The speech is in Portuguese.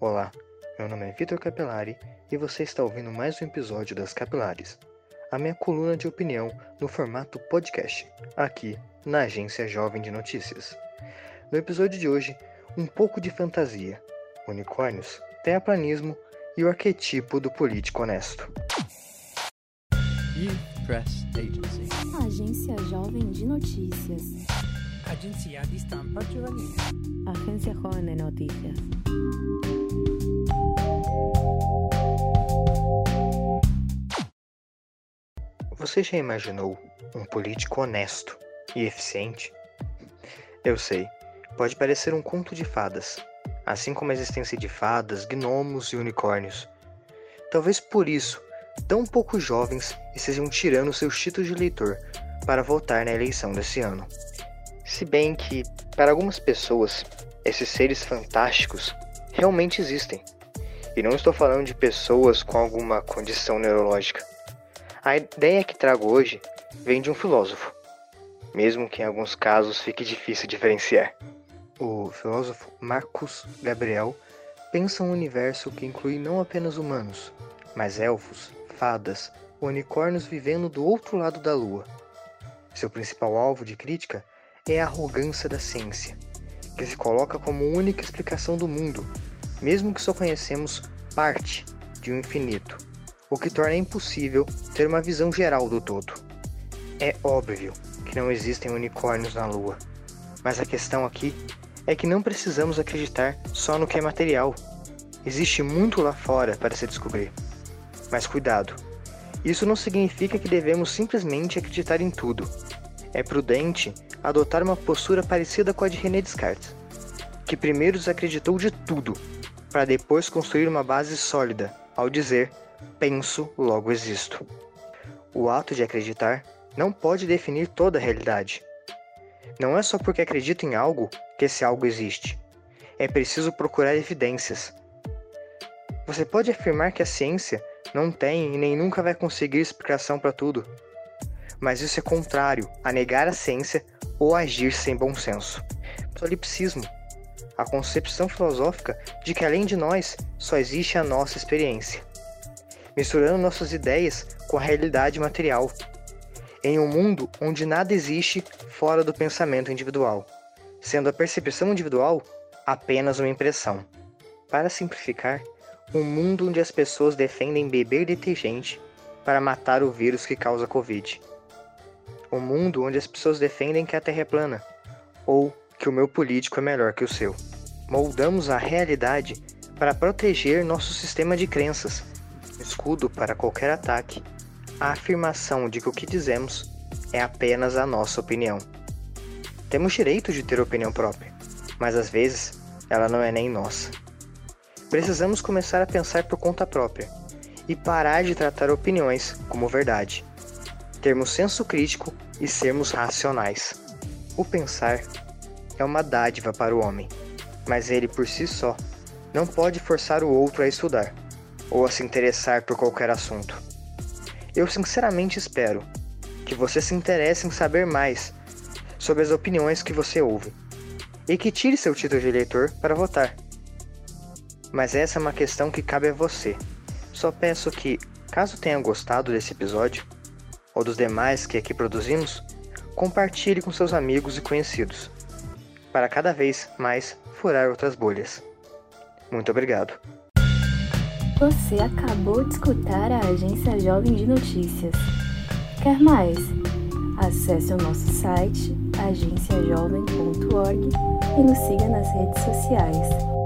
Olá, meu nome é Vitor Capelari e você está ouvindo mais um episódio das Capilares, a minha coluna de opinião no formato podcast, aqui na Agência Jovem de Notícias. No episódio de hoje, um pouco de fantasia, unicórnios, terraplanismo e o arquetipo do político honesto. Youth Press Agency. Agência Jovem de Notícias. Agenzia di stampa giovanile. Agencia Joven de Noticias. Você já imaginou um político honesto e eficiente? Eu sei, pode parecer um conto de fadas, assim como a existência de fadas, gnomos e unicórnios. Talvez por isso, tão poucos jovens estejam tirando seus títulos de eleitor para votar na eleição desse ano. Se bem que, para algumas pessoas, esses seres fantásticos realmente existem. E não estou falando de pessoas com alguma condição neurológica. A ideia que trago hoje vem de um filósofo, mesmo que em alguns casos fique difícil diferenciar. O filósofo Marcus Gabriel pensa um universo que inclui não apenas humanos, mas elfos, fadas, unicórnios vivendo do outro lado da lua. Seu principal alvo de crítica é a arrogância da ciência, que se coloca como única explicação do mundo, mesmo que só conhecemos parte de um infinito, o que torna impossível ter uma visão geral do todo. É óbvio que não existem unicórnios na Lua, mas a questão aqui é que não precisamos acreditar só no que é material. Existe muito lá fora para se descobrir. Mas cuidado, isso não significa que devemos simplesmente acreditar em tudo. É prudente adotar uma postura parecida com a de René Descartes, que primeiro desacreditou de tudo, para depois construir uma base sólida ao dizer penso, logo existo. O ato de acreditar não pode definir toda a realidade. Não é só porque acredito em algo que esse algo existe. É preciso procurar evidências. Você pode afirmar que a ciência não tem e nem nunca vai conseguir explicação para tudo. Mas isso é contrário a negar a ciência ou agir sem bom senso. Solipsismo a concepção filosófica de que além de nós só existe a nossa experiência misturando nossas ideias com a realidade material, em um mundo onde nada existe fora do pensamento individual, sendo a percepção individual apenas uma impressão. Para simplificar, um mundo onde as pessoas defendem beber detergente para matar o vírus que causa Covid. Um mundo onde as pessoas defendem que a Terra é plana, ou que o meu político é melhor que o seu. Moldamos a realidade para proteger nosso sistema de crenças escudo para qualquer ataque, a afirmação de que o que dizemos é apenas a nossa opinião. Temos direito de ter opinião própria, mas às vezes ela não é nem nossa. Precisamos começar a pensar por conta própria e parar de tratar opiniões como verdade. Termos senso crítico e sermos racionais. O pensar é uma dádiva para o homem, mas ele por si só não pode forçar o outro a estudar ou a se interessar por qualquer assunto. Eu sinceramente espero que você se interesse em saber mais sobre as opiniões que você ouve e que tire seu título de eleitor para votar. Mas essa é uma questão que cabe a você. Só peço que, caso tenha gostado desse episódio, ou dos demais que aqui produzimos, compartilhe com seus amigos e conhecidos, para cada vez mais furar outras bolhas. Muito obrigado. Você acabou de escutar a Agência Jovem de Notícias. Quer mais? Acesse o nosso site agenciajovem.org e nos siga nas redes sociais.